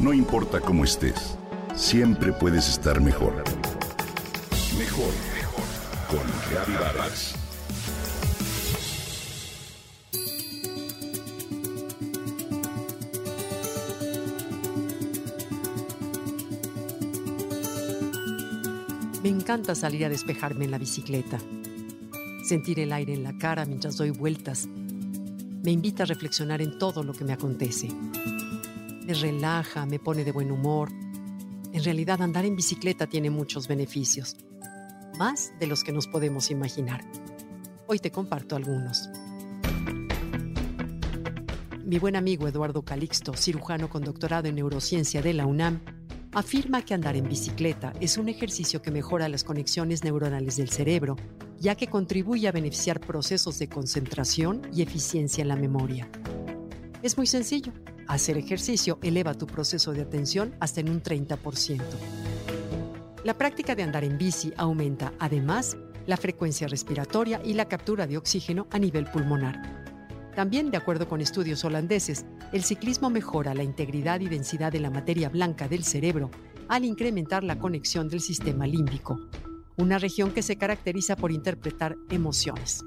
No importa cómo estés, siempre puedes estar mejor. Mejor, mejor. Con Reavivadas. Me encanta salir a despejarme en la bicicleta, sentir el aire en la cara mientras doy vueltas. Me invita a reflexionar en todo lo que me acontece. Me relaja, me pone de buen humor. En realidad andar en bicicleta tiene muchos beneficios, más de los que nos podemos imaginar. Hoy te comparto algunos. Mi buen amigo Eduardo Calixto, cirujano con doctorado en neurociencia de la UNAM, afirma que andar en bicicleta es un ejercicio que mejora las conexiones neuronales del cerebro, ya que contribuye a beneficiar procesos de concentración y eficiencia en la memoria. Es muy sencillo. Hacer ejercicio eleva tu proceso de atención hasta en un 30%. La práctica de andar en bici aumenta, además, la frecuencia respiratoria y la captura de oxígeno a nivel pulmonar. También, de acuerdo con estudios holandeses, el ciclismo mejora la integridad y densidad de la materia blanca del cerebro al incrementar la conexión del sistema límbico, una región que se caracteriza por interpretar emociones.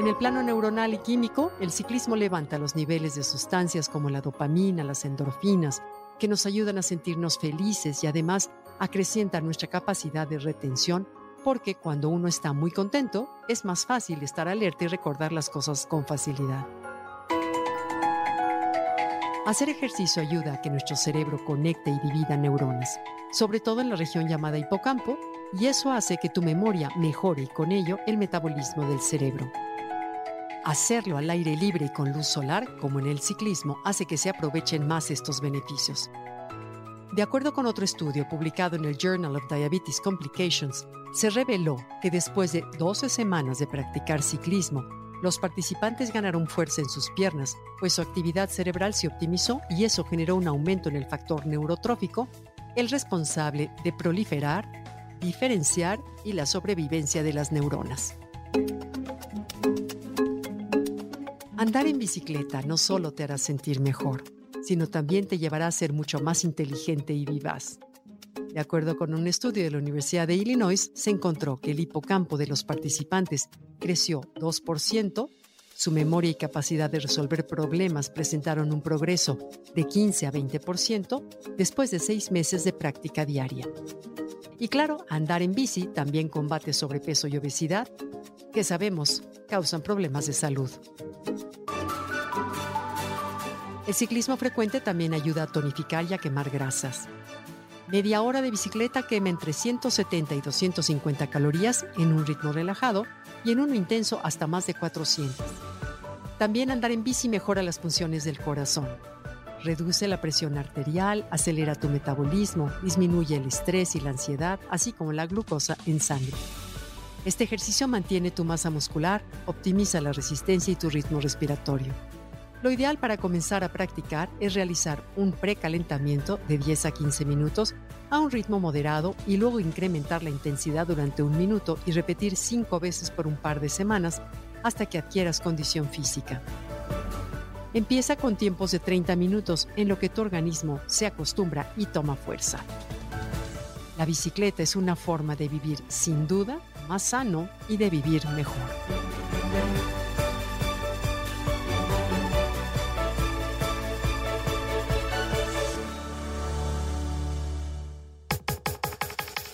En el plano neuronal y químico, el ciclismo levanta los niveles de sustancias como la dopamina, las endorfinas, que nos ayudan a sentirnos felices y además acrecienta nuestra capacidad de retención porque cuando uno está muy contento, es más fácil estar alerta y recordar las cosas con facilidad. Hacer ejercicio ayuda a que nuestro cerebro conecte y divida neuronas, sobre todo en la región llamada hipocampo, y eso hace que tu memoria mejore y con ello el metabolismo del cerebro. Hacerlo al aire libre y con luz solar, como en el ciclismo, hace que se aprovechen más estos beneficios. De acuerdo con otro estudio publicado en el Journal of Diabetes Complications, se reveló que después de 12 semanas de practicar ciclismo, los participantes ganaron fuerza en sus piernas, pues su actividad cerebral se optimizó y eso generó un aumento en el factor neurotrófico, el responsable de proliferar, diferenciar y la sobrevivencia de las neuronas. Andar en bicicleta no solo te hará sentir mejor, sino también te llevará a ser mucho más inteligente y vivaz. De acuerdo con un estudio de la Universidad de Illinois, se encontró que el hipocampo de los participantes creció 2%, su memoria y capacidad de resolver problemas presentaron un progreso de 15 a 20% después de seis meses de práctica diaria. Y claro, andar en bici también combate sobrepeso y obesidad, que sabemos causan problemas de salud. El ciclismo frecuente también ayuda a tonificar y a quemar grasas. Media hora de bicicleta quema entre 170 y 250 calorías en un ritmo relajado y en uno intenso hasta más de 400. También andar en bici mejora las funciones del corazón. Reduce la presión arterial, acelera tu metabolismo, disminuye el estrés y la ansiedad, así como la glucosa en sangre. Este ejercicio mantiene tu masa muscular, optimiza la resistencia y tu ritmo respiratorio. Lo ideal para comenzar a practicar es realizar un precalentamiento de 10 a 15 minutos a un ritmo moderado y luego incrementar la intensidad durante un minuto y repetir 5 veces por un par de semanas hasta que adquieras condición física. Empieza con tiempos de 30 minutos en lo que tu organismo se acostumbra y toma fuerza. La bicicleta es una forma de vivir sin duda más sano y de vivir mejor.